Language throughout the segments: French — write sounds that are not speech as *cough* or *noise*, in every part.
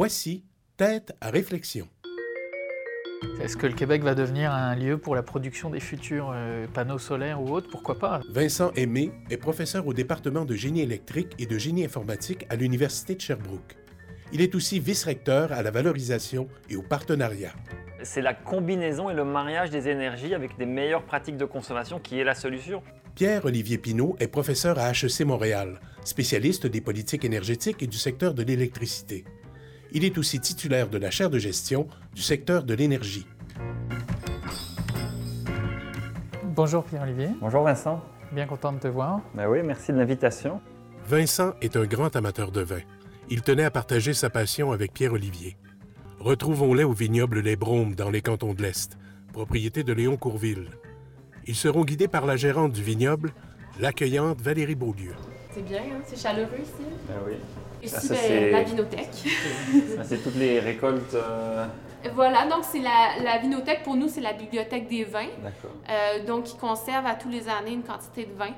Voici Tête à réflexion. Est-ce que le Québec va devenir un lieu pour la production des futurs euh, panneaux solaires ou autres? Pourquoi pas? Vincent Aimé est professeur au département de génie électrique et de génie informatique à l'Université de Sherbrooke. Il est aussi vice-recteur à la valorisation et au partenariat. C'est la combinaison et le mariage des énergies avec des meilleures pratiques de consommation qui est la solution. Pierre-Olivier Pinault est professeur à HEC Montréal, spécialiste des politiques énergétiques et du secteur de l'électricité. Il est aussi titulaire de la chaire de gestion du secteur de l'énergie. Bonjour Pierre-Olivier, Bonjour Vincent. bien content de te voir. Ben oui, merci de l'invitation. Vincent est un grand amateur de vin. Il tenait à partager sa passion avec Pierre-Olivier. Retrouvons-les au vignoble Les Bromes dans les cantons de l'Est, propriété de Léon Courville. Ils seront guidés par la gérante du vignoble, l'accueillante Valérie Beaulieu. C'est bien, hein? c'est chaleureux ici? Ben oui. Ici, Ah, ça, ben, c'est- la vinothèque. C'est toutes les récoltes. euh, voilà, donc c'est la, la vinothèque, pour nous, c'est la bibliothèque des vins. D'accord. Euh, donc, qui conserve à tous les années une quantité de vin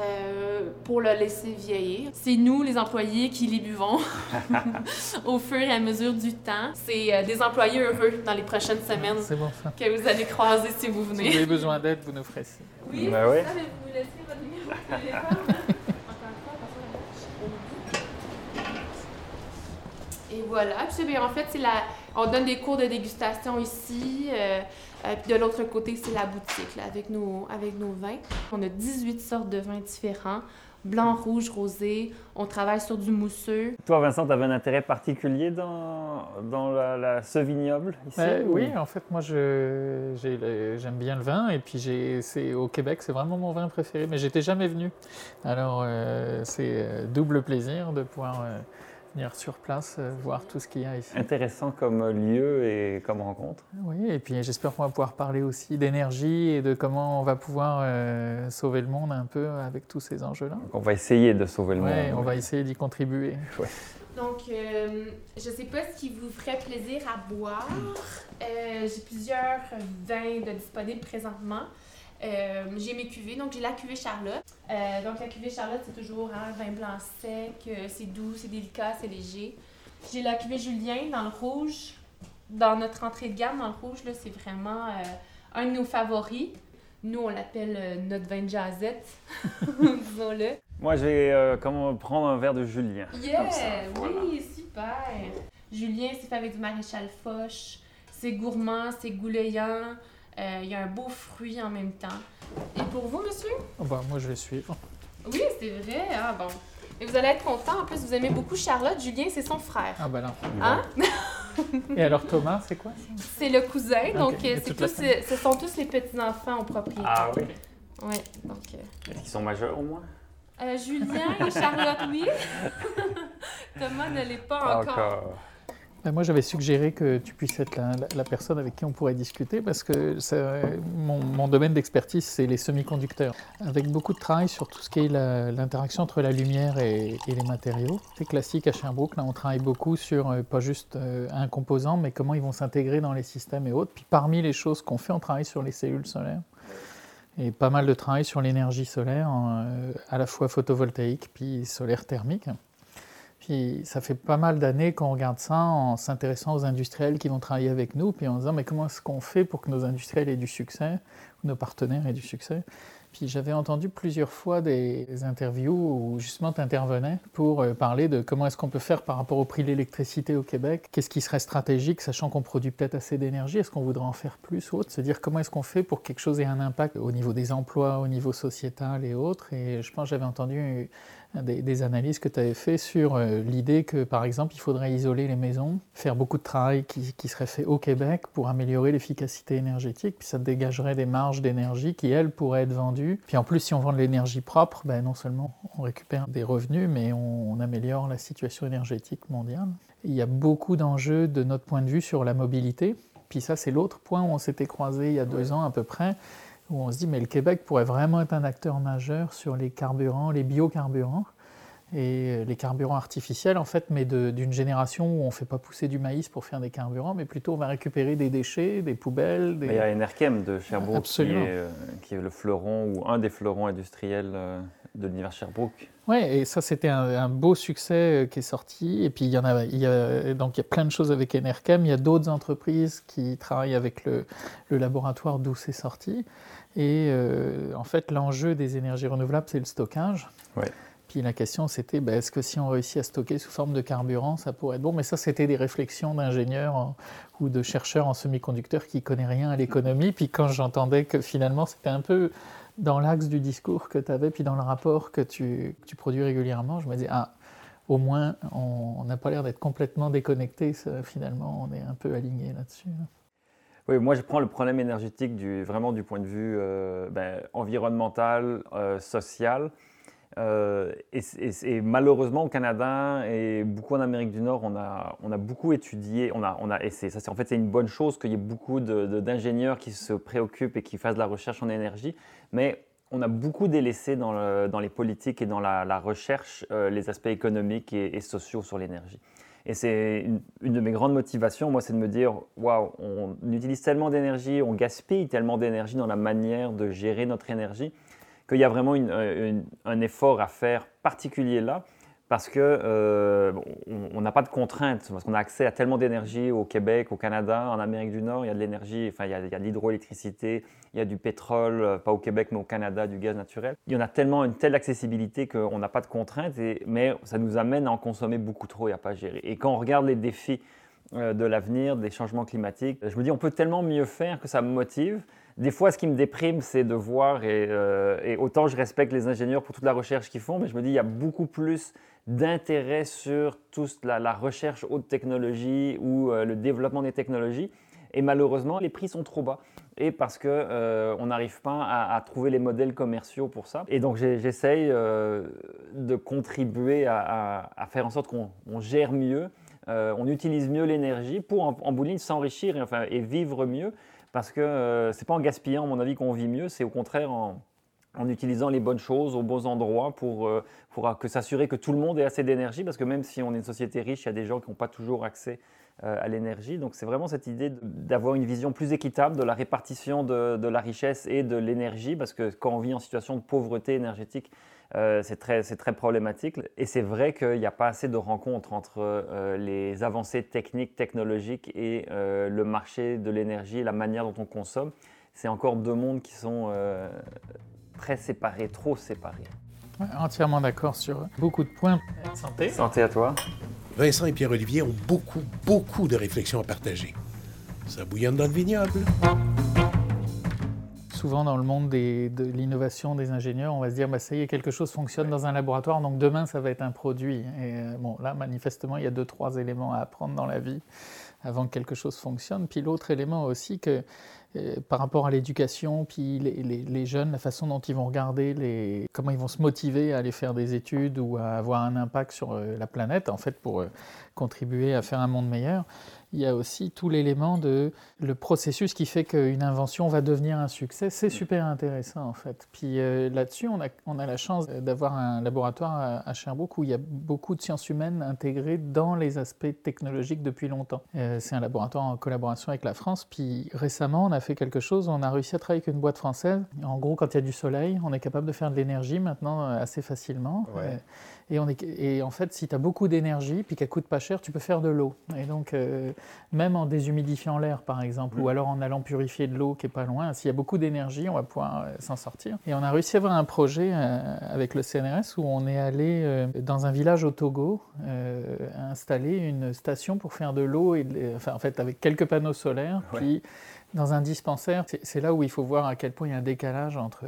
euh, pour le laisser vieillir. C'est nous, les employés, qui les buvons *laughs* *laughs* au fur et à mesure du temps. C'est euh, des employés heureux dans les prochaines semaines bon ça. que vous allez croiser si vous Si vous venez. avez besoin d'aide, vous nous ferez signe. Oui, Ben c'est oui. ça, mais vous laissez votre numéro de téléphone. Encore une fois, attention, la marche. Et voilà. Puis, bien, en fait, c'est la... on donne des cours de dégustation ici. euh, euh, puis de l'autre côté, c'est la boutique là, avec, nos, avec nos vins. On a 18 sortes de vins différents. Blanc, rouge, rosé. On travaille sur du mousseux. Toi, Vincent, tu avais un intérêt particulier dans, dans la, la- ce vignoble ici ou- oui, en fait, moi je- j'ai le- j'aime bien le vin et puis j'ai- c'est au Québec, c'est vraiment mon vin préféré, mais j'étais jamais venu. Alors euh, c'est euh, double plaisir de pouvoir euh, venir sur place, euh, voir tout ce qu'il y a ici. Intéressant comme lieu et comme rencontre. Oui, et puis j'espère qu'on va pouvoir parler aussi d'énergie et de comment on va pouvoir euh, sauver le monde un peu avec tous ces enjeux-là. Donc, on va essayer de sauver le Ouais, monde. on va essayer d'y contribuer. Donc, euh, je sais pas ce qui vous ferait plaisir à boire. Euh, j'ai plusieurs vins de disponibles présentement. Euh, j'ai mes cuvées, donc j'ai la cuvée Charlotte. Euh, donc la cuvée Charlotte, c'est toujours un vin blanc sec, euh, c'est doux, c'est délicat, c'est léger. J'ai la cuvée Julien dans le rouge. Dans notre entrée de gamme, dans le rouge, là, c'est vraiment un de nos favoris. Nous, on l'appelle notre vin de jazette, *laughs* disons-le. Moi, je vais euh, comment, prendre un verre de Julien. Yeah! Comme ça, voilà. Oui, super! Julien, c'est fait avec du maréchal Foch. C'est gourmand, c'est goulayant. Euh, Il y a un beau fruit en même temps. Et pour vous, monsieur? Oh, bah, moi je vais suivre. Oui, c'est vrai. Ah bon. Et vous allez être content. En plus, vous aimez beaucoup Charlotte. Julien, c'est son frère. Ah bah là. Hein? *laughs* Et alors Thomas, c'est quoi C'est le cousin. Donc, euh, c'est tous, ce sont tous les petits-enfants au propriétaire. Ah oui. Ouais, donc... euh, Est-ce qu'ils sont majeurs au moins? euh, Julien et Charlotte, oui. *laughs* *laughs* Thomas ne l'est pas encore. Ben, Moi, j'avais suggéré que tu puisses être la, personne avec qui on pourrait discuter parce que mon, domaine d'expertise, c'est les semi-conducteurs. Avec beaucoup de travail sur tout ce qui est l'interaction entre la lumière et, et les matériaux. C'est classique à Sherbrooke. Là, on travaille beaucoup sur euh, pas juste euh, un composant, mais comment ils vont s'intégrer dans les systèmes et autres. Puis parmi les choses qu'on fait, on travaille sur les cellules solaires. Et pas mal de travail sur l'énergie solaire, euh, à la fois photovoltaïque puis solaire thermique. Puis ça fait pas mal d'années qu'on regarde ça en s'intéressant aux industriels qui vont travailler avec nous, puis en disant mais comment est-ce qu'on fait pour que nos industriels aient du succès, ou nos partenaires aient du succès? Puis j'avais entendu plusieurs fois des, des interviews où justement tu intervenais pour euh, parler de comment est-ce qu'on peut faire par rapport au prix de l'électricité au Québec, qu'est-ce qui serait stratégique, sachant qu'on produit peut-être assez d'énergie, est-ce qu'on voudrait en faire plus ou autre, se dire comment est-ce qu'on fait pour que quelque chose ait un impact au niveau des emplois, au niveau sociétal et autres. Et je pense que j'avais entendu des, des analyses que tu avais fait sur euh, l'idée que, par exemple, il faudrait isoler les maisons, faire beaucoup de travail qui, qui serait fait au Québec pour améliorer l'efficacité énergétique, puis ça dégagerait des marges d'énergie qui, elles, pourraient être vendues. Puis en plus, si on vend de l'énergie propre, ben, non seulement on récupère des revenus, mais on, on améliore la situation énergétique mondiale. Il y a beaucoup d'enjeux de notre point de vue sur la mobilité. Puis ça, c'est l'autre point où on s'était croisé il y a deux ans à peu près où on se dit mais le Québec pourrait vraiment être un acteur majeur sur les carburants, les biocarburants et euh, les carburants artificiels en fait, mais d'une génération où on ne fait pas pousser du maïs pour faire des carburants, mais plutôt on va récupérer des déchets, des poubelles. Des... Il y a Enerkem de qui est, euh, qui est le fleuron ou un des fleurons industriels euh, de l'univers Sherbrooke. Oui, et ça c'était un, beau succès qui est sorti. Et puis il y en a, il y a, donc il y a plein de choses avec Enercam. Il y a d'autres entreprises qui travaillent avec le, le laboratoire d'où c'est sorti. Et en fait, l'enjeu des énergies renouvelables, c'est le stockage. Ouais. Puis la question, c'était ben, est-ce que si on réussit à stocker sous forme de carburant, ça pourrait être bon? Mais ça, c'était des réflexions d'ingénieurs ou de chercheurs en semi-conducteurs qui ne connaissent rien à l'économie. Puis quand j'entendais que finalement, c'était un peu dans l'axe du discours que tu avais, puis dans le rapport que tu, tu, produis régulièrement, je me disais, ah, au moins, on n'a pas l'air d'être complètement déconnecté. Finalement, on est un peu aligné là-dessus. Oui, moi je prends le problème énergétique du, vraiment du point de vue euh, ben, environnemental, euh, social. Euh, et, malheureusement au Canada et beaucoup en Amérique du Nord, on a, beaucoup étudié, on a, on en fait c'est une bonne chose qu'il y ait beaucoup d'ingénieurs qui se préoccupent et qui fassent de la recherche en énergie, mais on a beaucoup délaissé dans, les politiques et dans la, recherche les aspects économiques et, sociaux sur l'énergie. Et c'est une, de mes grandes motivations, moi, c'est de me dire, waouh, on utilise tellement d'énergie, on gaspille tellement d'énergie dans la manière de gérer notre énergie qu'il y a vraiment euh, un effort à faire particulier là, parce que euh, on n'a pas de contraintes, parce qu'on a accès à tellement d'énergie au Québec, au Canada, en Amérique du Nord, il y a de l'énergie, enfin il y a, de l'hydroélectricité, il y a du pétrole, euh, pas au Québec mais au Canada, du gaz naturel. Il y en a tellement une telle accessibilité qu'on n'a pas de contraintes, mais ça nous amène à en consommer beaucoup trop et à pas gérer. Et quand on regarde les défis de l'avenir, des changements climatiques, je me dis on peut tellement mieux faire que ça me motive des fois, ce qui me déprime, c'est de voir, euh, et, autant je respecte les ingénieurs pour toute la recherche qu'ils font, mais je me dis, il y a beaucoup plus d'intérêt sur toute la, recherche haute technologie ou euh, le développement des technologies. Et malheureusement, les prix sont trop bas. Et parce qu'on euh, on n'arrive pas à, trouver les modèles commerciaux pour ça. Et donc j'essaye de contribuer à, faire en sorte qu'on gère mieux, on utilise mieux l'énergie pour en, en bout de ligne s'enrichir et, enfin, et vivre mieux. Parce que euh, c'est pas en gaspillant, à mon avis, qu'on vit mieux, c'est au contraire en, utilisant les bonnes choses aux bons endroits pour, euh, pour que s'assurer que tout le monde ait assez d'énergie, parce que même si on est une société riche, il y a des gens qui n'ont pas toujours accès euh, à l'énergie. Donc c'est vraiment cette idée d'avoir une vision plus équitable de la répartition de la richesse et de l'énergie, parce que quand on vit en situation de pauvreté énergétique, euh, c'est très, très, problématique. Et c'est vrai qu'il n'y a pas assez de rencontres entre euh, les avancées techniques, technologiques et euh, le marché de l'énergie la manière dont on consomme. C'est encore deux mondes qui sont très séparés, trop séparés. entièrement d'accord sur beaucoup de points. Santé. Santé à toi. Vincent et Pierre-Olivier ont beaucoup, beaucoup de réflexions à partager. Ça bouillonne dans le vignoble souvent dans le monde de l'innovation des ingénieurs, on va se dire, bah, ça y est, quelque chose fonctionne dans un laboratoire, donc demain, ça va être un produit. Et euh, bon, là, manifestement, il y a deux, trois éléments à apprendre dans la vie avant que quelque chose fonctionne. Puis l'autre élément aussi, que euh, par rapport à l'éducation, puis les, jeunes, la façon dont ils vont regarder, les, comment ils vont se motiver à aller faire des études ou à avoir un impact sur euh, la planète, en fait, pour contribuer à faire un monde meilleur il y a aussi tout l'élément de le processus qui fait qu'une invention va devenir un succès. C'est mm. super intéressant en fait. Puis euh, là-dessus, on a, on a la chance d'avoir un laboratoire à, Sherbrooke où il y a beaucoup de sciences humaines intégrées dans les aspects technologiques depuis longtemps. Euh, c'est un laboratoire en collaboration avec la France. Puis récemment, on a fait quelque chose. On a réussi à travailler avec une boîte française. En gros, quand il y a du soleil, on est capable de faire de l'énergie maintenant euh, assez facilement. Et, on est, et en fait, si tu as beaucoup d'énergie, puis qu'elle coûte pas cher, tu peux faire de l'eau. Et donc, euh, même en déshumidifiant l'air, par exemple, ou mm. alors en allant purifier de l'eau qui est pas loin, s'il y a beaucoup d'énergie, on va pouvoir euh, s'en sortir. Et on a réussi à avoir un projet euh, avec le CNRS où on est allé dans un village au Togo installer une station pour faire de l'eau, et enfin, en fait, avec quelques panneaux solaires, puis dans un dispensaire. C'est là où il faut voir à quel point il y a un décalage entre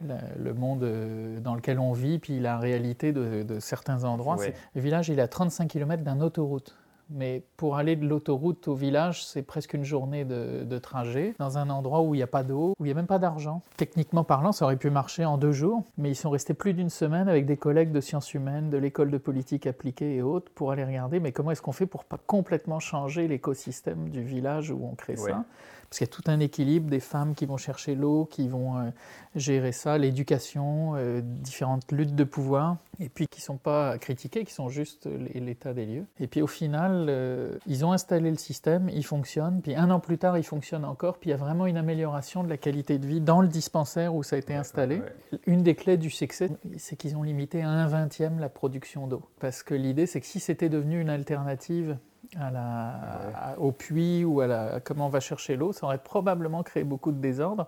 le monde euh, dans lequel on vit, puis la réalité de, certains endroits. Le village, il est à 35 km d'une autoroute. Mais pour aller de l'autoroute au village, c'est presque une journée de, trajet, dans un endroit où il n'y a pas d'eau, où il n'y a même pas d'argent. Techniquement parlant, ça aurait pu marcher en deux jours, mais ils sont restés plus d'une semaine avec des collègues de sciences humaines, de l'école de politique appliquée et autres, pour aller regarder, mais comment est-ce qu'on fait pour pas complètement changer l'écosystème du village où on crée ça? Parce qu'il y a tout un équilibre des femmes qui vont chercher l'eau, qui vont euh, gérer ça, l'éducation, euh, différentes luttes de pouvoir. et puis qui ne sont pas critiqués, qui sont juste l'état des lieux. Et puis au final, euh, ils ont installé le système, il fonctionne, puis un an plus tard, il fonctionne encore, puis il y a vraiment une amélioration de la qualité de vie dans le dispensaire où ça a été installé. Une des clés du succès, c'est qu'ils ont limité à un vingtième la production d'eau. Parce que l'idée, c'est que si c'était devenu une alternative à la, au puits ou à, la, comment on va chercher l'eau, ça aurait probablement créé beaucoup de désordre.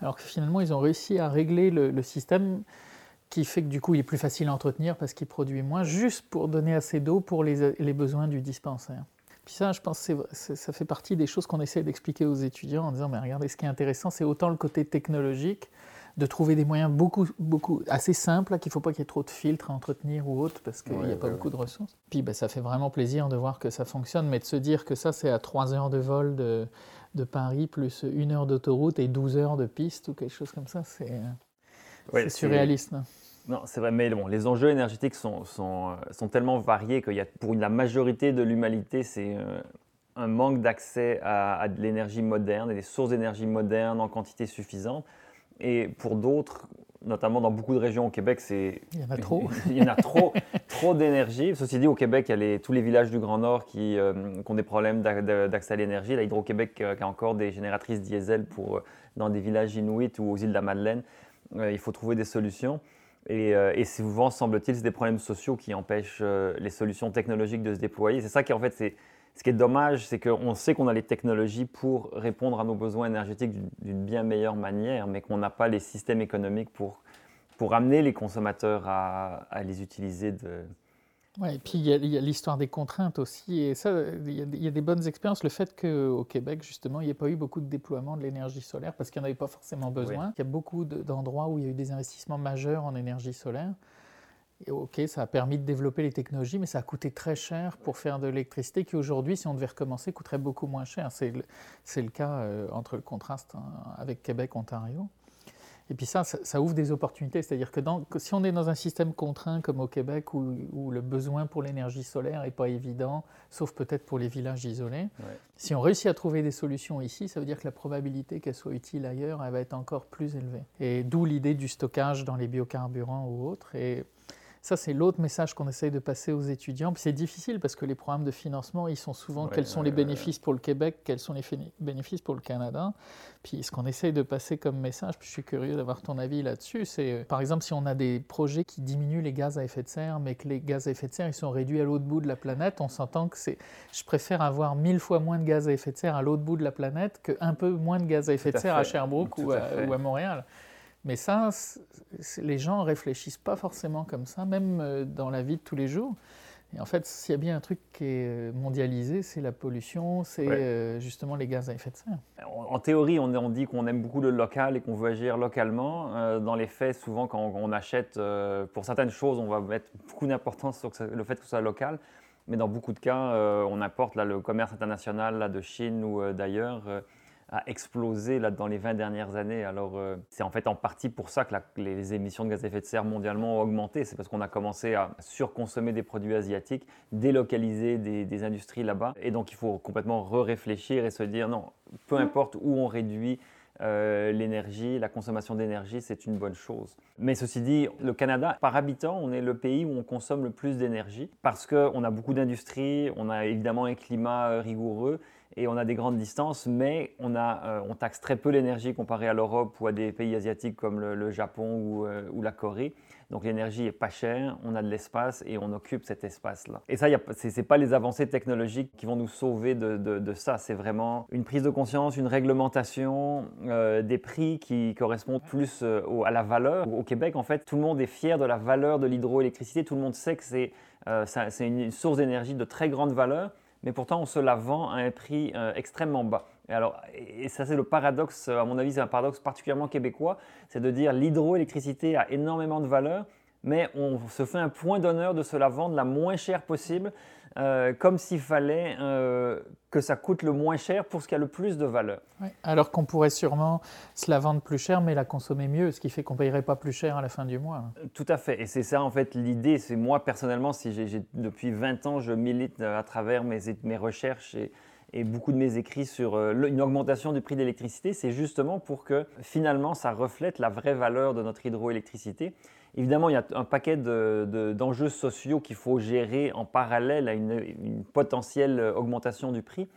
Alors que finalement, ils ont réussi à régler le, système qui fait que du coup, il est plus facile à entretenir parce qu'il produit moins, juste pour donner assez d'eau pour les, les, besoins du dispensaire. Puis ça, je pense que ça fait partie des choses qu'on essaie d'expliquer aux étudiants en disant, mais regardez, ce qui est intéressant, c'est autant le côté technologique, de trouver des moyens beaucoup, beaucoup assez simples, qu'il ne faut pas qu'il y ait trop de filtres à entretenir ou autre, parce qu'il n'y a pas beaucoup de ressources. Puis ben, ça fait vraiment plaisir de voir que ça fonctionne, mais de se dire que ça, c'est à 3 heures de vol de, de Paris, plus une heure d'autoroute et 12 heures de piste ou quelque chose comme ça, c'est surréaliste. Non, c'est vrai, mais bon, les enjeux énergétiques sont, sont, sont tellement variés qu'il y a, pour la majorité de l'humanité, c'est euh, un manque d'accès à, à, de l'énergie moderne et des sources d'énergie modernes en quantité suffisante. Et pour d'autres, notamment dans beaucoup de régions au Québec, c'est. Il y en a trop. *laughs* il y en a trop, trop d'énergie. Ceci dit, au Québec, il y a tous les villages du Grand Nord qui, euh, ont des problèmes d'accès à l'énergie. La Hydro-Québec euh, qui a encore des génératrices diesel pour, euh, dans des villages inuits ou aux îles de la Madeleine. il faut trouver des solutions. Et, et souvent, semble-t-il, c'est des problèmes sociaux qui empêchent les solutions technologiques de se déployer. C'est ça qui, en fait, c'est ce qui est dommage, c'est qu'on sait qu'on a les technologies pour répondre à nos besoins énergétiques d'une bien meilleure manière, mais qu'on n'a pas les systèmes économiques pour, pour amener les consommateurs à, à les utiliser de, oui, et puis il y a, l'histoire des contraintes aussi. Et ça, il y, a, des bonnes expériences. Le fait qu'au Québec, justement, il n'y ait pas eu beaucoup de déploiement de l'énergie solaire parce qu'il n'y en avait pas forcément besoin. Il y a beaucoup d'endroits où il y a eu des investissements majeurs en énergie solaire ok, ça a permis de développer les technologies, mais ça a coûté très cher pour faire de l'électricité qui aujourd'hui, si on devait recommencer, coûterait beaucoup moins cher. C'est le, cas euh, entre le contraste hein, avec Québec, Ontario. Et puis ça, ça, ouvre des opportunités. C'est-à-dire que, si on est dans un système contraint comme au Québec, où, le besoin pour l'énergie solaire n'est pas évident, sauf peut-être pour les villages isolés, si on réussit à trouver des solutions ici, ça veut dire que la probabilité qu'elle soit utile ailleurs, elle va être encore plus élevée. Et d'où l'idée du stockage dans les biocarburants ou autres. Et ça, c'est l'autre message qu'on essaye de passer aux étudiants. C'est difficile parce que les programmes de financement, ils sont souvent quels sont les bénéfices pour le Québec, quels sont les bénéfices pour le Canada. Puis ce qu'on essaye de passer comme message, puis je suis curieux d'avoir ton avis là-dessus, c'est euh, par exemple si on a des projets qui diminuent les gaz à effet de serre, mais que les gaz à effet de serre ils sont réduits à l'autre bout de la planète, on s'entend que c'est. Je préfère avoir mille fois moins de gaz à effet de serre à l'autre bout de la planète qu'un peu moins de gaz à effet de serre à, Sherbrooke ou à Montréal. Mais ça, les gens réfléchissent pas forcément comme ça, même euh, dans la vie de tous les jours. Et en fait, s'il y a bien un truc qui est euh, mondialisé, c'est la pollution, c'est euh, justement les gaz à effet de serre. En, théorie, on, dit qu'on aime beaucoup le local et qu'on veut agir localement. dans les faits, souvent, quand on, achète, pour certaines choses, on va mettre beaucoup d'importance sur le fait que ce soit local. Mais dans beaucoup de cas, on importe là, le commerce international là, de Chine ou d'ailleurs a explosé là, dans les 20 dernières années. Alors, euh, c'est en fait en partie pour ça que les émissions de gaz à effet de serre mondialement ont augmenté. C'est parce qu'on a commencé à surconsommer des produits asiatiques, délocaliser des, industries là-bas. Et donc, il faut complètement re-réfléchir et se dire non, peu importe où on réduit euh, l'énergie, la consommation d'énergie, c'est une bonne chose. Mais ceci dit, le Canada, par habitant, on est le pays où on consomme le plus d'énergie parce qu'on a beaucoup d'industries, on a évidemment un climat euh, rigoureux et on a des grandes distances, mais on, euh, taxe très peu l'énergie comparé à l'Europe ou à des pays asiatiques comme le, Japon ou, euh, ou, la Corée. Donc l'énergie est pas chère, on a de l'espace et on occupe cet espace-là. Et ça, ce n'est pas les avancées technologiques qui vont nous sauver de, ça, c'est vraiment une prise de conscience, une réglementation, euh, des prix qui correspondent plus à la valeur. Au Québec, en fait, tout le monde est fier de la valeur de l'hydroélectricité, tout le monde sait que c'est une source d'énergie de très grande valeur mais pourtant on se la vend à un prix euh, extrêmement bas. Et, alors, et ça c'est le paradoxe, à mon avis c'est un paradoxe particulièrement québécois, c'est de dire l'hydroélectricité a énormément de valeur, mais on se fait un point d'honneur de se la vendre la moins chère possible, euh, comme s'il fallait euh, que ça coûte le moins cher pour ce qui a le plus de valeur. alors qu'on pourrait sûrement se la vendre plus cher, mais la consommer mieux, ce qui fait qu'on ne payerait pas plus cher à la fin du mois. Tout à fait, et c'est ça en fait l'idée. C'est moi personnellement, si depuis 20 ans, je milite euh, à travers mes, mes recherches et, et beaucoup de mes écrits sur une augmentation du prix de l'électricité, c'est justement pour que finalement ça reflète la vraie valeur de notre hydroélectricité Évidemment, il y a un paquet d'enjeux sociaux qu'il faut gérer en parallèle à une, potentielle augmentation du prix.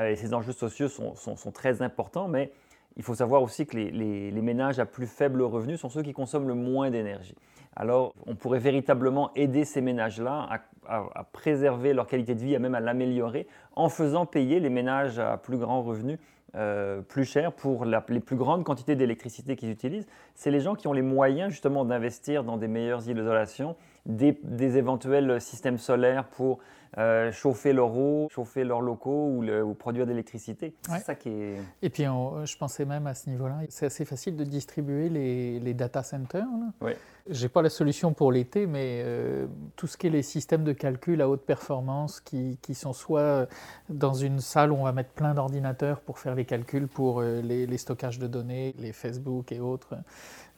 et ces enjeux sociaux sont, très importants, mais il faut savoir aussi que les, ménages à plus faible revenu sont ceux qui consomment le moins d'énergie. Alors, on pourrait véritablement aider ces ménages-là à, préserver leur qualité de vie, et même à l'améliorer, en faisant payer les ménages à plus grand revenu euh, plus cher pour les plus grandes quantités d'électricité qu'ils utilisent. C'est les gens qui ont les moyens justement d'investir dans des meilleures isolations, des, des éventuels systèmes solaires pour euh, chauffer leur eau, chauffer leurs locaux ou, produire de l'électricité. C'est ça qui est... Et puis, je pensais même à ce niveau-là, c'est assez facile de distribuer les, les data centers. Oui. Je n'ai pas la solution pour l'été, mais euh, tout ce qui est les systèmes de calcul à haute performance qui, qui, sont soit dans une salle où on va mettre plein d'ordinateurs pour faire les calculs pour euh, les, les, stockages de données, les Facebook et autres,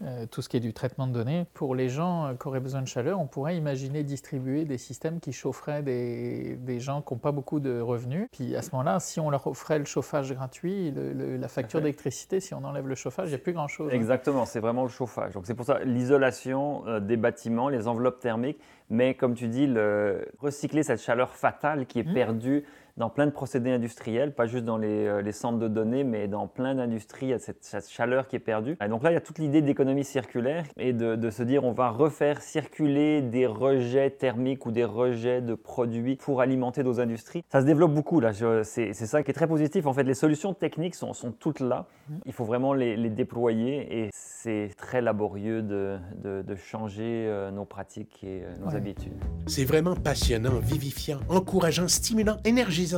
euh, tout ce qui est du traitement de données. Pour les gens euh, qui auraient besoin de chaleur, on pourrait imaginer distribuer des systèmes qui chaufferaient des, des gens qui n'ont pas beaucoup de revenus. Puis à ce moment-là, si on leur offrait le chauffage gratuit, la facture d'électricité, si on enlève le chauffage, il n'y a plus grand-chose. Hein. Exactement, c'est vraiment le chauffage. Donc c'est pour ça l'isolation euh, des bâtiments, les enveloppes thermiques, mais comme tu dis, le, recycler cette chaleur fatale qui est mmh. perdue dans plein de procédés industriels, pas juste dans les, euh, centres de données, mais dans plein d'industries, il y a cette, chaleur qui est perdue. Et donc là, il y a toute l'idée d'économie circulaire et de, se dire on va refaire circuler des rejets thermiques ou des rejets de produits pour alimenter nos industries. Ça se développe beaucoup là, c'est ça qui est très positif. En fait, les solutions techniques sont, sont toutes là. Mmh. Il faut vraiment les, les déployer et c'est très laborieux de, de, changer euh, nos pratiques et euh, nos habitudes. C'est vraiment passionnant, vivifiant, encourageant, stimulant, énergisant.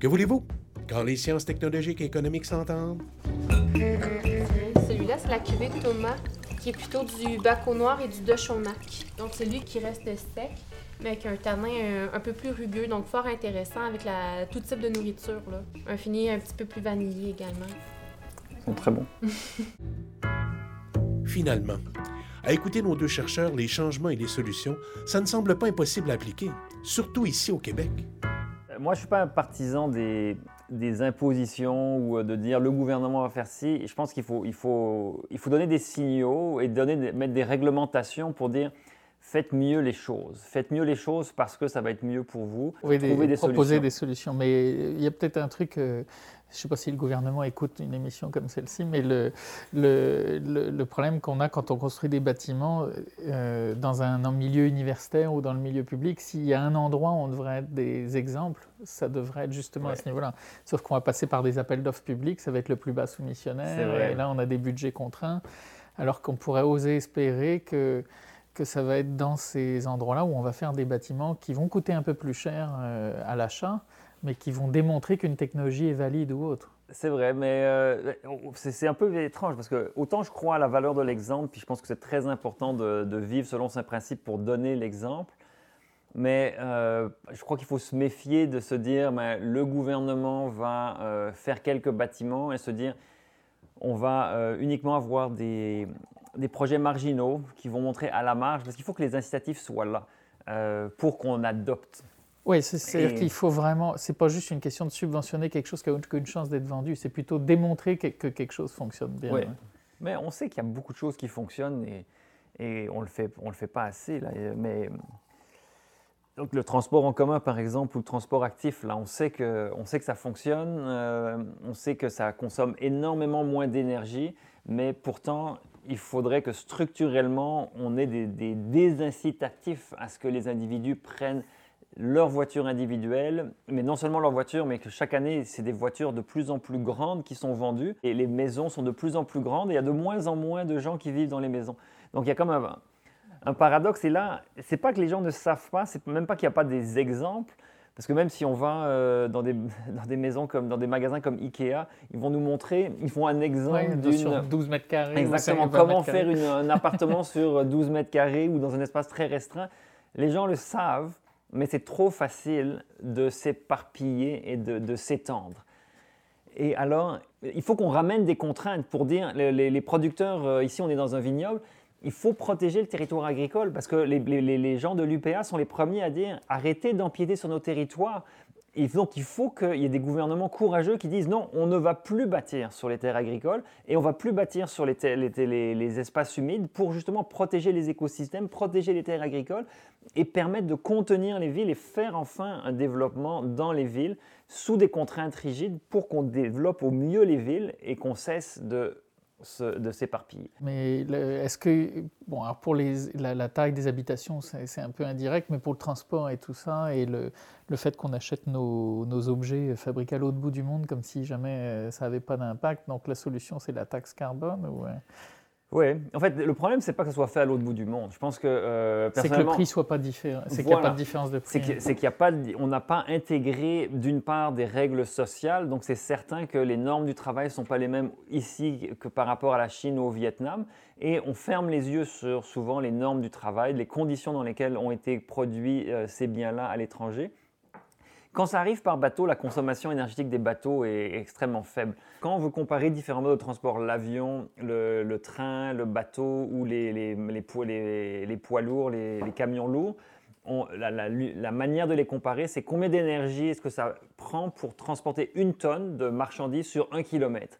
Que voulez-vous? Quand les sciences technologiques et économiques s'entendent? Celui-là, c'est la cuvée de Thomas, qui est plutôt du bac au noir et du de Chonac. Donc, c'est lui qui reste sec, mais avec un tanin euh, un, peu plus rugueux, donc fort intéressant avec la, tout type de nourriture. Là. Un fini un petit peu plus vanillé également. Ils sont très bons. *laughs* Finalement, à écouter nos deux chercheurs, les changements et les solutions, ça ne semble pas impossible à appliquer, surtout ici au Québec. Moi, je ne suis pas un partisan des, impositions ou euh, de dire le gouvernement va faire ci. Je pense qu'il faut, il faut, il faut donner des signaux et donner, mettre des réglementations pour dire faites mieux les choses. Faites mieux les choses parce que ça va être mieux pour vous. Oui, des, proposer des solutions. Mais il y a peut-être un truc, euh, je ne sais pas si le gouvernement écoute une émission comme celle-ci, mais le, le, le, problème qu'on a quand on construit des bâtiments euh, dans un, milieu universitaire ou dans le milieu public, s'il y a un endroit où on devrait être des exemples, ça devrait être justement à ce niveau-là. Sauf qu'on va passer par des appels d'offres publics, ça va être le plus bas soumissionnaire, et là on a des budgets contraints, alors qu'on pourrait oser espérer que que ça va être dans ces endroits-là où on va faire des bâtiments qui vont coûter un peu plus cher euh, à l'achat, mais qui vont démontrer qu'une technologie est valide ou autre. C'est vrai, mais euh, c'est un peu étrange parce que autant je crois à la valeur de l'exemple, puis je pense que c'est très important de, vivre selon ses principes pour donner l'exemple, mais euh, je crois qu'il faut se méfier de se dire ben, le gouvernement va faire quelques bâtiments et se dire on va uniquement avoir des, des projets marginaux qui vont montrer à la marge, parce qu'il faut que les incitatifs soient là euh, pour qu'on adopte. Oui, c'est-à-dire qu'il faut vraiment, c'est pas juste une question de subventionner quelque chose qui a aucune chance d'être vendu, c'est plutôt démontrer que, quelque chose fonctionne bien. Mais on sait qu'il y a beaucoup de choses qui fonctionnent et, et on le fait, on le fait pas assez là. Mais donc le transport en commun, par exemple, ou le transport actif, là, on sait que, on sait que ça fonctionne, euh, on sait que ça consomme énormément moins d'énergie, mais pourtant, il faudrait que structurellement, on ait des, désincitatifs à ce que les individus prennent leur voiture individuelle, mais non seulement leur voiture, mais que chaque année, c'est des voitures de plus en plus grandes qui sont vendues, et les maisons sont de plus en plus grandes, et il y a de moins en moins de gens qui vivent dans les maisons. Donc il y a comme un, un paradoxe, et là, c'est pas que les gens ne savent pas, c'est même pas qu'il n'y a pas des exemples, parce que même si on va euh, dans, des, *laughs* dans, des, maisons comme dans des magasins comme Ikea, ils vont nous montrer, ils font un exemple d'une 12 mètres carrés. Exactement, comment faire un appartement sur 12 mètres carrés ou dans un espace très restreint? Les gens le savent, mais c'est trop facile de s'éparpiller et de, s'étendre. Et alors, il faut qu'on ramène des contraintes pour dire, les, les producteurs, euh, ici on est dans un vignoble, il faut protéger le territoire agricole parce que les, gens de l'UPA sont les premiers à dire arrêtez d'empiéter sur nos territoires. Donc il faut qu'il y ait des gouvernements courageux qui disent non, on ne va plus bâtir sur les terres agricoles et on va plus bâtir sur les, espaces humides pour justement protéger les écosystèmes, protéger les terres agricoles et permettre de contenir les villes et faire enfin un développement dans les villes sous des contraintes rigides pour qu'on développe au mieux les villes et qu'on cesse de de s'éparpiller. Mais est-ce que, bon, alors pour les, la, taille des habitations, c'est un peu indirect, mais pour le transport et tout ça, et le, le fait qu'on achète nos, nos, objets fabriqués à l'autre bout du monde comme si jamais euh, ça n'avait pas d'impact, donc la solution c'est la taxe carbone ou, euh, oui, en fait, le problème, c'est pas que ce soit fait à l'autre bout du monde. Je pense que euh, C'est que le prix soit pas différent. C'est qu'il n'y a pas de différence de prix. C'est qu'il a pas, on n'a pas intégré d'une part des règles sociales, donc c'est certain que les normes du travail ne sont pas les mêmes ici que par rapport à la Chine ou au Vietnam, et on ferme les yeux sur souvent les normes du travail, les conditions dans lesquelles ont été produits euh, ces biens-là à l'étranger. Quand ça arrive par bateau, la consommation énergétique des bateaux est extrêmement faible. Quand vous comparez différents modes de transport, l'avion, le, train, le bateau ou les, poids, lourds, les, camions lourds, la, la, manière de les comparer, c'est combien d'énergie est-ce que ça prend pour transporter une tonne de marchandises sur un kilomètre.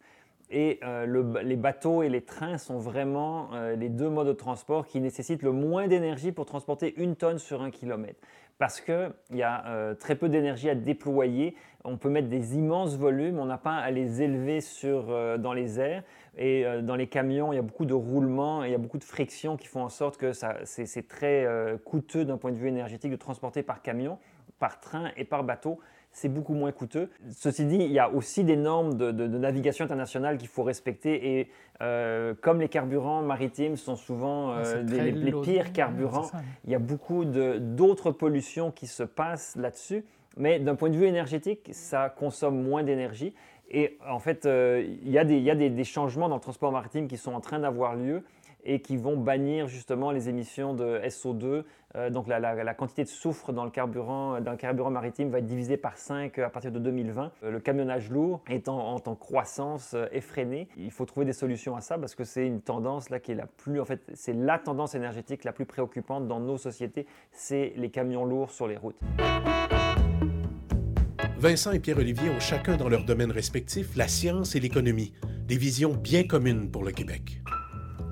Et euh, les bateaux et les trains sont vraiment euh, les deux modes de transport qui nécessitent le moins d'énergie pour transporter une tonne sur un kilomètre parce qu'il y a euh, très peu d'énergie à déployer. On peut mettre des immenses volumes, on n'a pas à les élever sur, euh, dans les airs. Et euh, dans les camions, il y a beaucoup de roulements, il y a beaucoup de frictions qui font en sorte que c'est très coûteux d'un point de vue énergétique de transporter par camion, par train et par bateau c'est beaucoup moins coûteux. Ceci dit, il y a aussi des normes de, navigation internationale qu'il faut respecter et euh, comme les carburants maritimes sont souvent euh, les, pires carburants, il y a beaucoup d'autres pollutions qui se passent là-dessus. Mais d'un point de vue énergétique, ça consomme moins d'énergie. Et en fait, euh, il y a, des, il y a des, changements dans le transport maritime qui sont en train d'avoir lieu et qui vont bannir justement les émissions de SO2. Euh, donc la, quantité de soufre dans le carburant, dans carburant maritime va être divisée par 5 à partir de 2020. Euh, le camionnage lourd est en, croissance euh, effrénée. Il faut trouver des solutions à ça parce que c'est une tendance là qui est la plus, en fait, c'est la tendance énergétique la plus préoccupante dans nos sociétés, c'est les camions lourds sur les routes. Vincent et Pierre-Olivier ont chacun dans leur domaine respectif la science et l'économie, des visions bien communes pour le Québec.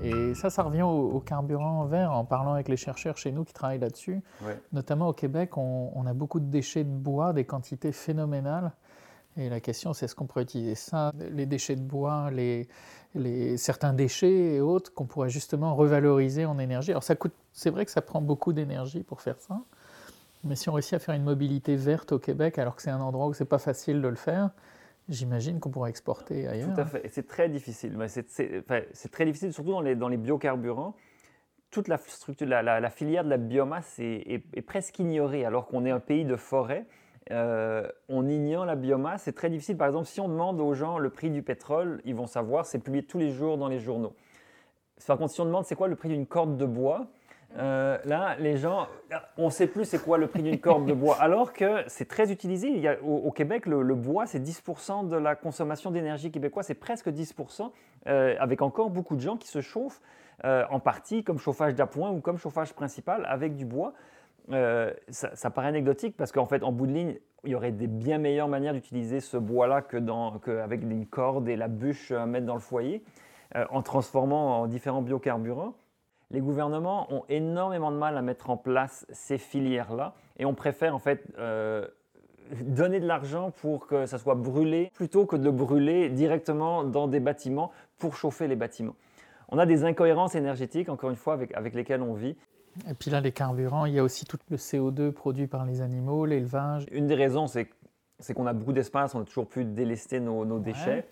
Et ça, ça revient au, carburant vert en parlant avec les chercheurs chez nous qui travaillent là-dessus. Notamment au Québec, on, a beaucoup de déchets de bois, des quantités phénoménales. Et la question, c'est est-ce qu'on pourrait utiliser ça, les déchets de bois, les, les, certains déchets et autres, qu'on pourrait justement revaloriser en énergie? Alors, ça coûte, c'est vrai que ça prend beaucoup d'énergie pour faire ça. Mais si on réussit à faire une mobilité verte au Québec, alors que c'est un endroit où c'est pas facile de le faire, J'imagine qu'on pourra exporter ailleurs. Tout à fait. C'est très difficile. C'est très difficile, surtout dans les, dans les biocarburants. Toute la, structure, la, la, filière de la biomasse est, est, presque ignorée, alors qu'on est un pays de forêt. Euh, on ignore la biomasse. C'est très difficile. Par exemple, si on demande aux gens le prix du pétrole, ils vont savoir, c'est publié tous les jours dans les journaux. Par contre, si on demande c'est quoi le prix d'une corde de bois, euh, là, les gens, on ne sait plus c'est quoi le prix d'une corde de bois, alors que c'est très utilisé. Il y a, au, Québec, le, bois, c'est 10% de la consommation d'énergie québécoise, c'est presque 10%, euh, avec encore beaucoup de gens qui se chauffent euh, en partie comme chauffage d'appoint ou comme chauffage principal avec du bois. Ça, paraît anecdotique parce qu'en fait, en bout de ligne, il y aurait des bien meilleures manières d'utiliser ce bois-là que, que avec une corde et la bûche à mettre dans le foyer, en transformant en différents biocarburants les gouvernements ont énormément de mal à mettre en place ces filières-là et on préfère en fait euh, donner de l'argent pour que ça soit brûlé plutôt que de le brûler directement dans des bâtiments pour chauffer les bâtiments. On a des incohérences énergétiques, encore une fois, avec, avec lesquelles on vit. Et puis là, les carburants, il y a aussi tout le CO2 produit par les animaux, l'élevage. Une des raisons, c'est qu'on a beaucoup d'espace, on a toujours pu délester nos, déchets.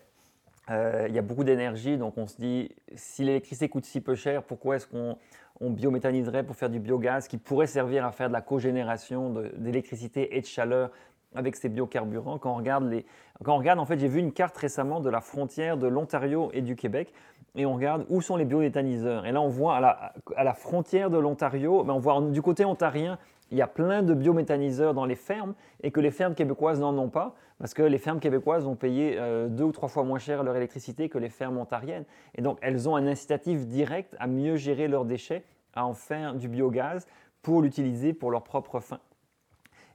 Il y a beaucoup d'énergie, donc on se dit, si l'électricité coûte si peu cher, pourquoi est-ce qu'on biométhaniserait pour faire du biogaz qui pourrait servir à faire de la cogénération d'électricité et de chaleur avec ces biocarburants? Quand on regarde, les, quand on regarde en fait, j'ai vu une carte récemment de la frontière de l'Ontario et du Québec, et on regarde où sont les biométhaniseurs. Et là, on voit à la, à la frontière de l'Ontario, mais on voit du côté ontarien, il y a plein de biométhaniseurs dans les fermes et que les fermes québécoises n'en ont pas parce que les fermes québécoises vont payer euh, deux ou trois fois moins cher leur électricité que les fermes ontariennes. Et donc, elles ont un incitatif direct à mieux gérer leurs déchets, à en faire du biogaz pour l'utiliser pour leurs propres fins.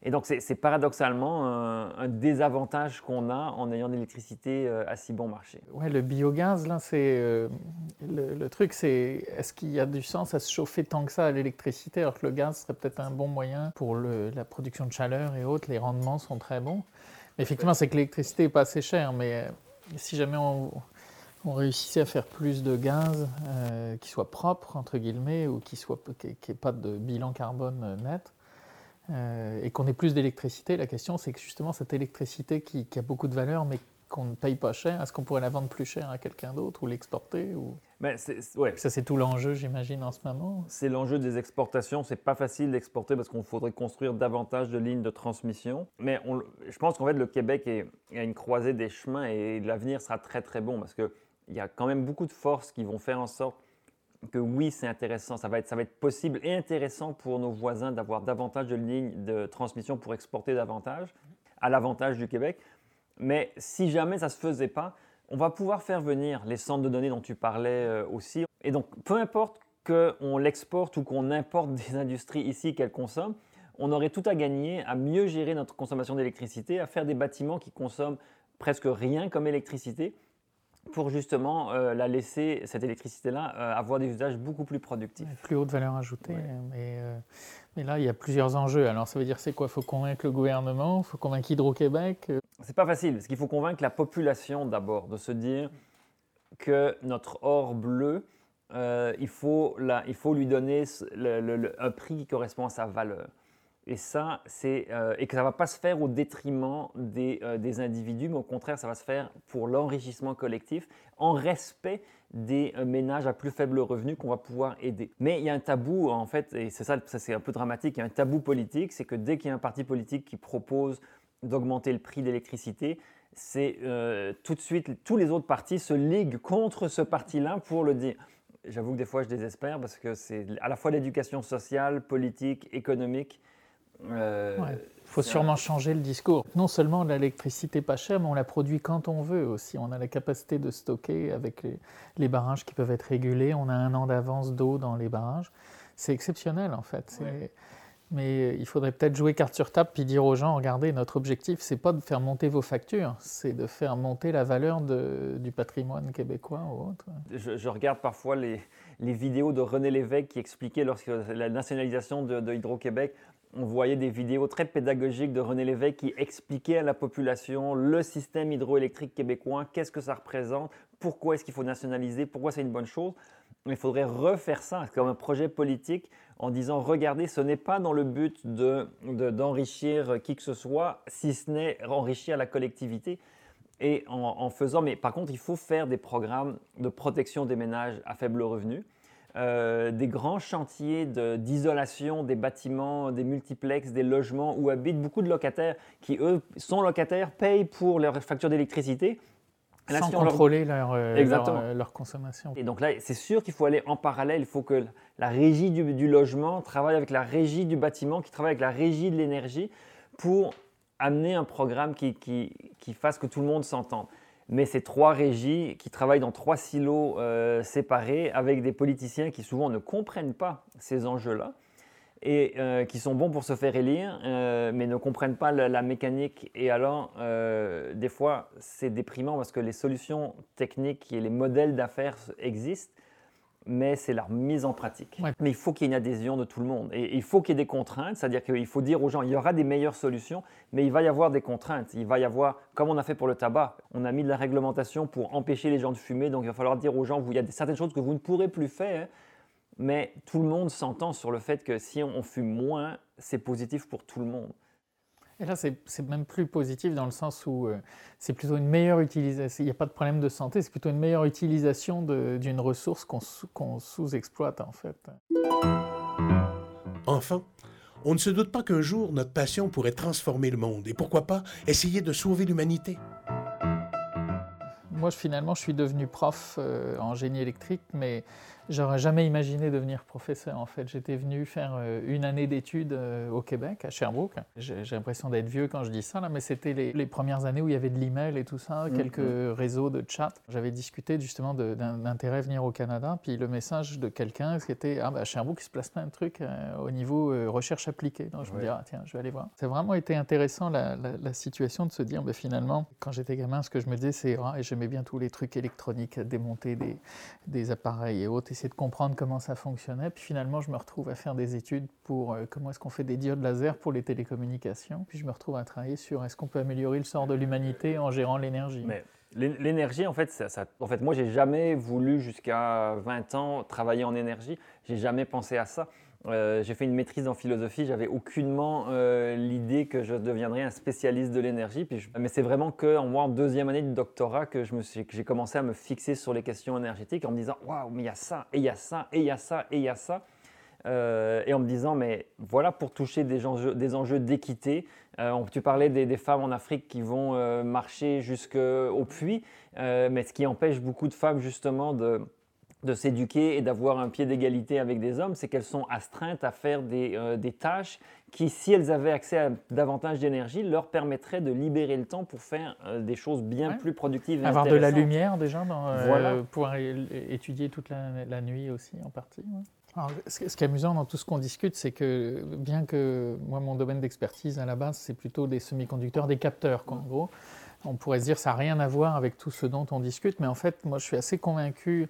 Et donc, c'est paradoxalement un, désavantage qu'on a en ayant de l'électricité euh, à si bon marché. Ouais, le biogaz, là, c'est. Euh, le, truc, c'est est-ce qu'il y a du sens à se chauffer tant que ça à l'électricité, alors que le gaz serait peut-être un bon moyen pour la production de chaleur et autres, les rendements sont très bons. Mais effectivement, c'est que l'électricité n'est pas assez chère, mais euh, si jamais on, réussissait à faire plus de gaz qui soit propre, entre guillemets, ou qui n'ait pas de bilan carbone net, euh, et qu'on ait plus d'électricité, la question c'est que justement cette électricité qui, a beaucoup de valeur mais qu'on ne paye pas cher, est-ce qu'on pourrait la vendre plus cher à quelqu'un d'autre ou l'exporter. Mais ouais. Ça c'est tout l'enjeu j'imagine en ce moment. C'est l'enjeu des exportations, c'est pas facile d'exporter parce qu'on faudrait construire davantage de lignes de transmission. Mais on, je pense qu'en fait le Québec est, a une croisée des chemins et l'avenir sera très très bon parce qu'il y a quand même beaucoup de forces qui vont faire en sorte que oui, c'est intéressant, ça va, être, ça va être possible et intéressant pour nos voisins d'avoir davantage de lignes de transmission pour exporter davantage, à l'avantage du Québec. Mais si jamais ça ne se faisait pas, on va pouvoir faire venir les centres de données dont tu parlais euh, aussi. Et donc, peu importe qu'on l'exporte ou qu'on importe *laughs* des industries ici qu'elles consomment, on aurait tout à gagner à mieux gérer notre consommation d'électricité, à faire des bâtiments qui consomment presque rien comme électricité pour justement euh, la laisser, cette électricité-là, euh, avoir des usages beaucoup plus productifs. Plus haute valeur ajoutée. Mais, euh, mais, là, il y a plusieurs enjeux. Alors, ça veut dire c'est quoi? Il faut convaincre le gouvernement, il faut convaincre Hydro-Québec? C'est pas facile, parce qu'il faut convaincre la population d'abord de se dire que notre or bleu, il, faut la, il faut lui donner un prix qui correspond à sa valeur. Et ça, c'est euh, et que ça va pas se faire au détriment des, euh, des, individus, mais au contraire, ça va se faire pour l'enrichissement collectif, en respect des euh, ménages à plus faible revenu qu'on va pouvoir aider. Mais il y a un tabou, en fait, et c'est ça, ça c'est un peu dramatique, il y a un tabou politique, c'est que dès qu'il y a un parti politique qui propose d'augmenter le prix d'électricité, c'est tout de suite, tous les autres partis se liguent contre ce parti-là pour le dire. J'avoue que des fois, je désespère parce que c'est à la fois l'éducation sociale, politique, économique, il euh, faut sûrement changer le discours. Non seulement l'électricité pas chère, mais on la produit quand on veut aussi. On a la capacité de stocker avec les, barrages qui peuvent être régulés. On a un an d'avance d'eau dans les barrages. C'est exceptionnel en fait. Mais il faudrait peut-être jouer carte sur table puis dire aux gens, regardez, notre objectif, c'est pas de faire monter vos factures, c'est de faire monter la valeur du patrimoine québécois ou autre. Je, regarde parfois les, vidéos de René Lévesque qui expliquait lorsque la nationalisation de, de Hydro-Québec, on voyait des vidéos très pédagogiques de René Lévesque qui expliquait à la population le système hydroélectrique québécois, qu'est-ce que ça représente, pourquoi est-ce qu'il faut nationaliser, pourquoi c'est une bonne chose. Il faudrait refaire ça comme un projet politique en disant regardez, ce n'est pas dans le but d'enrichir qui que ce soit, si ce n'est enrichir la collectivité. Et en, en faisant, mais par contre, il faut faire des programmes de protection des ménages à faible revenu. Euh, des grands chantiers d'isolation des bâtiments, des multiplexes, des logements où habitent beaucoup de locataires qui, eux, sont locataires, payent pour leur facture d'électricité. Sans contrôler leur, euh, euh, leur, consommation. Et donc là, c'est sûr qu'il faut aller en parallèle. Il faut que la régie du, logement travaille avec la régie du bâtiment, qui travaille avec la régie de l'énergie pour amener un programme qui, qui, qui fasse que tout le monde s'entende mais c'est trois régies qui travaillent dans trois silos euh, séparés avec des politiciens qui souvent ne comprennent pas ces enjeux-là et euh, qui sont bons pour se faire élire, euh, mais ne comprennent pas la, mécanique. Et alors, des fois, c'est déprimant parce que les solutions techniques et les modèles d'affaires existent, mais c'est leur mise en pratique. Mais il faut qu'il y ait une adhésion de tout le monde. Et il faut qu'il y ait des contraintes, c'est-à-dire qu'il faut dire aux gens, il y aura des meilleures solutions, mais il va y avoir des contraintes. Il va y avoir, comme on a fait pour le tabac, on a mis de la réglementation pour empêcher les gens de fumer, donc il va falloir dire aux gens, il y a certaines choses que vous ne pourrez plus faire, mais tout le monde s'entend sur le fait que si on fume moins, c'est positif pour tout le monde. Et là, c'est même plus positif dans le sens où euh, c'est plutôt une meilleure utilisation. Il n'y a pas de problème de santé, c'est plutôt une meilleure utilisation d'une ressource qu'on sous-exploite en fait. Enfin, on ne se doute pas qu'un jour notre passion pourrait transformer le monde et pourquoi pas essayer de sauver l'humanité? Moi, finalement, je suis devenu prof euh, en génie électrique, mais J'aurais jamais imaginé devenir professeur en fait. J'étais venu faire euh, une année d'études euh, au Québec, à Sherbrooke. J'ai l'impression d'être vieux quand je dis ça, là, mais c'était les, premières années où il y avait de l'email et tout ça, mm, quelques réseaux de chat. J'avais discuté justement d'un intérêt à venir au Canada, puis le message de quelqu'un, c'était Ah, bah, à Sherbrooke, il se place plein de trucs euh, au niveau recherche appliquée. Donc je me dis Ah, tiens, je vais aller voir. C'est vraiment été intéressant la, situation de se dire bah, finalement, quand j'étais gamin, ce que je me disais, c'est Ah, j'aimais bien tous les trucs électroniques, démonter des, des appareils et autres de comprendre comment ça fonctionnait. Puis finalement, je me retrouve à faire des études pour euh, comment est-ce qu'on fait des diodes laser pour les télécommunications. Puis je me retrouve à travailler sur est-ce qu'on peut améliorer le sort de l'humanité en gérant l'énergie? Mais l'énergie, en fait, ça, en fait, moi, j'ai jamais voulu jusqu'à 20 ans travailler en énergie. J'ai jamais pensé à ça. Euh, j'ai fait une maîtrise en philosophie, j'avais aucunement euh, l'idée que je deviendrais un spécialiste de l'énergie. Mais c'est vraiment qu'en moi, en deuxième année de doctorat, que j'ai commencé à me fixer sur les questions énergétiques en me disant Waouh, mais il y a ça, et il y a ça, et il y a ça, et il y a ça. Euh, et en me disant, mais voilà pour toucher des enjeux, d'équité. tu parlais des, femmes en Afrique qui vont marcher jusqu'au puits, mais ce qui empêche beaucoup de femmes justement de, de s'éduquer et d'avoir un pied d'égalité avec des hommes, c'est qu'elles sont astreintes à faire des, euh, des, tâches qui, si elles avaient accès à davantage d'énergie, leur permettraient de libérer le temps pour faire euh, des choses bien plus productives. Et Avoir de la lumière déjà, dans, euh, pouvoir étudier toute la, nuit aussi en partie. ce qui est amusant dans tout ce qu'on discute, c'est que bien que moi, mon domaine d'expertise à la base, c'est plutôt des semi-conducteurs, des capteurs, en gros. On pourrait se dire ça n'a rien à voir avec tout ce dont on discute, mais en fait, moi, je suis assez convaincu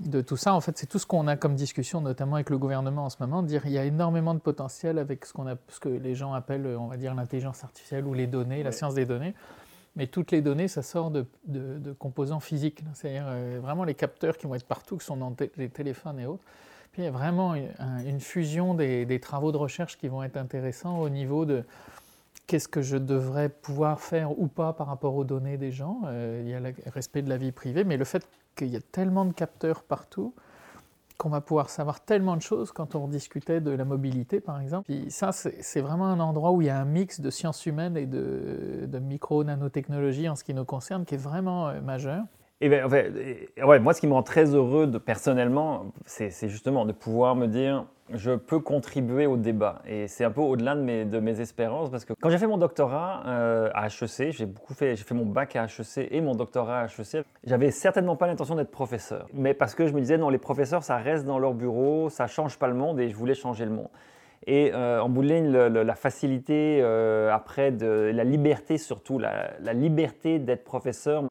de tout ça, en fait, c'est tout ce qu'on a comme discussion, notamment avec le gouvernement en ce moment, dire qu'il y a énormément de potentiel avec ce, qu'on a, ce que les gens appellent, on va dire, l'intelligence artificielle ou les données, la science des données. Mais toutes les données, ça sort de, composants physiques. C'est-à-dire euh, vraiment les capteurs qui vont être partout, qui sont dans les téléphones et autres. Puis il y a vraiment une, fusion des, travaux de recherche qui vont être intéressants au niveau de qu'est-ce que je devrais pouvoir faire ou pas par rapport aux données des gens. Euh, il y a le respect de la vie privée, mais le fait qu'il y a tellement de capteurs partout qu'on va pouvoir savoir tellement de choses quand on discutait de la mobilité, par exemple. Ça, c'est vraiment un endroit où il y a un mix de sciences humaines et de, micro-nanotechnologie en ce qui nous concerne qui est vraiment euh, majeur. Et ben, ouais, moi, ce qui me rend très heureux personnellement, c'est justement de pouvoir me dire, je peux contribuer au débat. Et c'est un peu au-delà de mes, de mes espérances, parce que quand j'ai fait mon doctorat euh, à HEC, j'ai beaucoup fait, j'ai fait mon bac à HEC et mon doctorat à HEC, j'avais certainement pas l'intention d'être professeur. Mais parce que je me disais, non, les professeurs, ça reste dans leur bureau, ça change pas le monde, et je voulais changer le monde. Et euh, en bout de ligne, la facilité euh, après, la liberté surtout, la liberté d'être professeur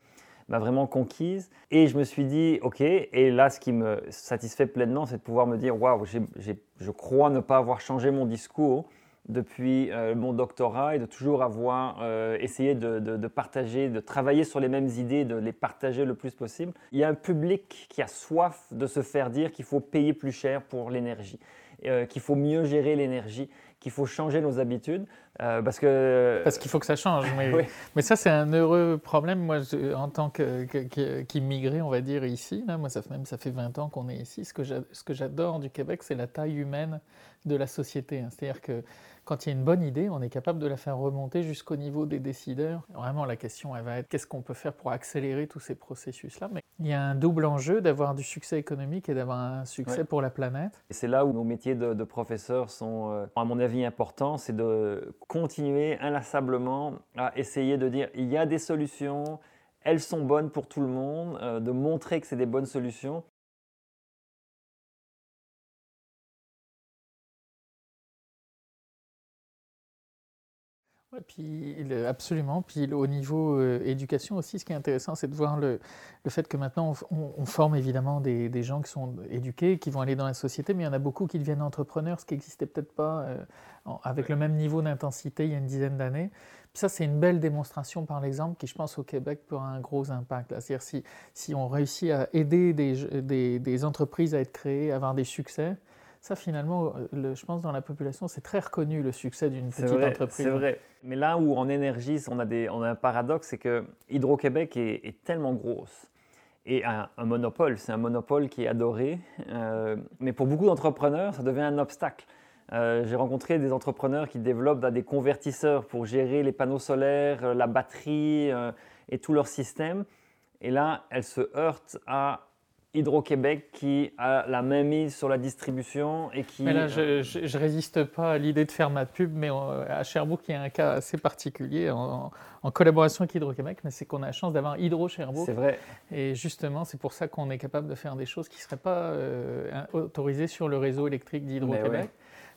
m'a vraiment conquise. Et je me suis dit, OK, et là, ce qui me satisfait pleinement, c'est de pouvoir me dire, waouh, je crois ne pas avoir changé mon discours depuis euh, mon doctorat et de toujours avoir euh, essayé de, partager, de travailler sur les mêmes idées, de les partager le plus possible. Il y a un public qui a soif de se faire dire qu'il faut payer plus cher pour l'énergie, euh, qu'il faut mieux gérer l'énergie qu'il faut changer nos habitudes euh, parce que... Parce qu'il faut que ça change. Mais, *laughs* mais ça, c'est un heureux problème. Moi, en tant qu'immigré, on va dire, ici, là, moi, ça fait, même ça fait 20 ans qu'on est ici. Ce que j'adore du Québec, c'est la taille humaine de la société. Hein. C'est-à-dire que quand il y a une bonne idée, on est capable de la faire remonter jusqu'au niveau des décideurs. Vraiment, la question, elle va être qu'est-ce qu'on peut faire pour accélérer tous ces processus-là? Mais il y a un double enjeu d'avoir du succès économique et d'avoir un succès pour la planète. Et c'est là où nos métiers de, de professeurs sont, euh, à mon avis, importants. C'est de continuer inlassablement à essayer de dire il y a des solutions, elles sont bonnes pour tout le monde, euh, de montrer que c'est des bonnes solutions puis, absolument. Puis au niveau euh, éducation aussi, ce qui est intéressant, c'est de voir le, le, fait que maintenant, on, forme évidemment des, des, gens qui sont éduqués, qui vont aller dans la société, mais il y en a beaucoup qui deviennent entrepreneurs, ce qui n'existait peut-être pas euh, avec le même niveau d'intensité il y a une dizaine d'années. Puis ça, c'est une belle démonstration par l'exemple qui, je pense, au Québec peut avoir un gros impact. C'est-à-dire si, si on réussit à aider des, des, des entreprises à être créées, à avoir des succès, ça, finalement, euh, je pense dans la population, c'est très reconnu le succès d'une petite entreprise. C'est vrai. Mais là où en énergie, on a, des, on a un paradoxe, c'est que Hydro-Québec est, tellement grosse et un, un monopole. C'est un monopole qui est adoré. Euh, mais pour beaucoup d'entrepreneurs, ça devient un obstacle. Euh, j'ai rencontré des entrepreneurs qui développent des convertisseurs pour gérer les panneaux solaires, la batterie et tout leur système. Et là, elles se heurtent à Hydro-Québec qui a la main mise sur la distribution et qui... Mais là, je, je, résiste pas à l'idée de faire ma pub, mais à Sherbrooke, il y a un cas assez particulier en, collaboration avec Hydro-Québec, mais c'est qu'on a la chance d'avoir Hydro-Sherbrooke. C'est vrai. Et justement, c'est pour ça qu'on est capable de faire des choses qui ne seraient pas euh, autorisées sur le réseau électrique d'Hydro-Québec.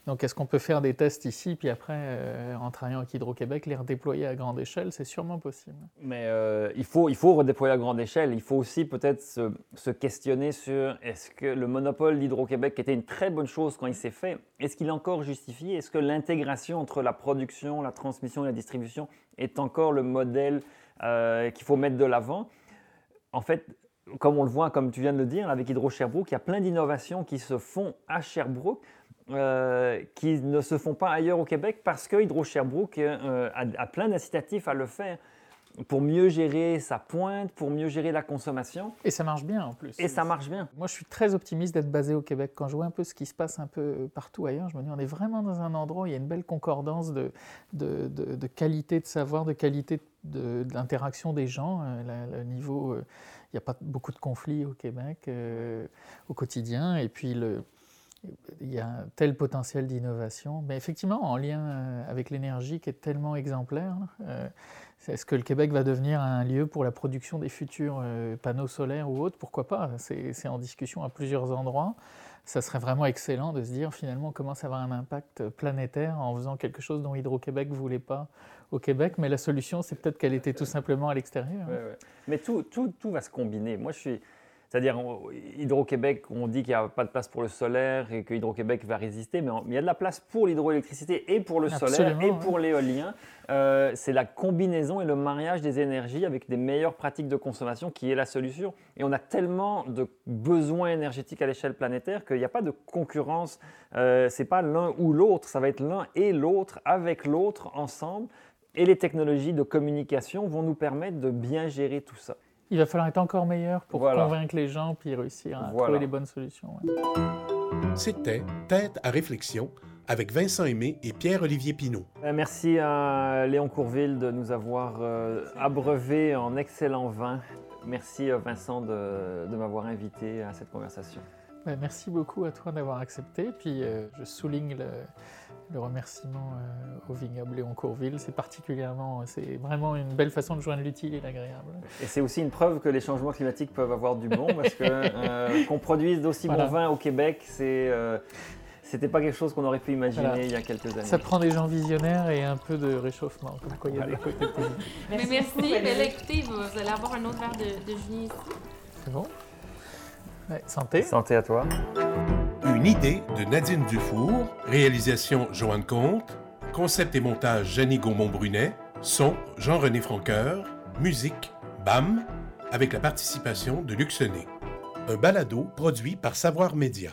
Donc, est-ce qu'on peut faire des tests ici, puis après, euh, en travaillant avec Hydro-Québec, les redéployer à grande échelle? C'est sûrement possible. Mais euh, il, faut, il faut redéployer à grande échelle. Il faut aussi peut-être se, questionner sur est-ce que le monopole d'Hydro-Québec, qui était une très bonne chose quand il s'est fait, est-ce qu'il est encore justifié? Est-ce que l'intégration entre la production, la transmission et la distribution est encore le modèle euh, qu'il faut mettre de l'avant? En fait, comme on le voit, comme tu viens de le dire, avec Hydro-Sherbrooke, il y a plein d'innovations qui se font à Sherbrooke euh, qui ne se font pas ailleurs au Québec parce que Hydro-Sherbrooke euh, a, plein d'incitatifs à le faire pour mieux gérer sa pointe, pour mieux gérer la consommation. Et ça marche bien en plus. Et ça marche bien. Moi, je suis très optimiste d'être basé au Québec. Quand je vois un peu ce qui se passe un peu partout ailleurs, je me dis on est vraiment dans un endroit où il y a une belle concordance de, de, de, qualité de savoir, de qualité d'interaction des gens. Euh, le niveau, il n'y a pas beaucoup de conflits au Québec au quotidien. Et puis le il y a un tel potentiel d'innovation. Mais effectivement, en lien euh, avec l'énergie qui est tellement exemplaire, euh, est-ce que le Québec va devenir un lieu pour la production des futurs euh, panneaux solaires ou autres? Pourquoi pas? C'est en discussion à plusieurs endroits. Ça serait vraiment excellent de se dire finalement on commence à avoir un impact planétaire en faisant quelque chose dont Hydro-Québec ne voulait pas au Québec, mais la solution c'est peut-être qu'elle était tout simplement à l'extérieur. Mais tout, tout, tout va se combiner. Moi je suis c'est-à-dire, Hydro-Québec, on dit qu'il n'y a pas de place pour le solaire et que Hydro-Québec va résister, mais il y a de la place pour l'hydroélectricité et pour le solaire et pour l'éolien. Euh, c'est la combinaison et le mariage des énergies avec des meilleures pratiques de consommation qui est la solution. Et on a tellement de besoins énergétiques à l'échelle planétaire qu'il n'y a pas de concurrence. Euh, Ce n'est pas l'un ou l'autre, ça va être l'un et l'autre avec l'autre ensemble. Et les technologies de communication vont nous permettre de bien gérer tout ça. Il va falloir être encore meilleur pour convaincre les gens puis réussir à trouver les bonnes solutions. C'était Tête à réflexion avec Vincent Aimé et Pierre-Olivier Pinault. Euh, merci à Léon Courville de nous avoir euh, abreuvé en excellent vin. Merci euh, Vincent de, de m'avoir invité à cette conversation. Ben, merci beaucoup à toi d'avoir accepté. Puis je souligne le, le remerciement euh, au vignoble Léon Courville. C'est particulièrement, c'est vraiment une belle façon de joindre l'utile et l'agréable. Et c'est aussi une preuve que les changements climatiques peuvent avoir du bon, parce que *laughs* euh, qu'on produise d'aussi bons vins au Québec, c'est euh, c'était pas quelque chose qu'on aurait pu imaginer il y a quelques années. Ça prend des gens visionnaires et un peu de réchauffement, comme quoi il y a des côtés merci. Mais merci. Mais écoutez, vous allez avoir un autre verre de, de ici. C'est bon? Santé. Santé à toi. Une idée de Nadine Dufour, réalisation Joanne Comte, concept et montage Jenny Gaumont-Brunet, son Jean-René Franqueur, musique BAM, avec la participation de Luxonné. Un balado produit par Savoir Média.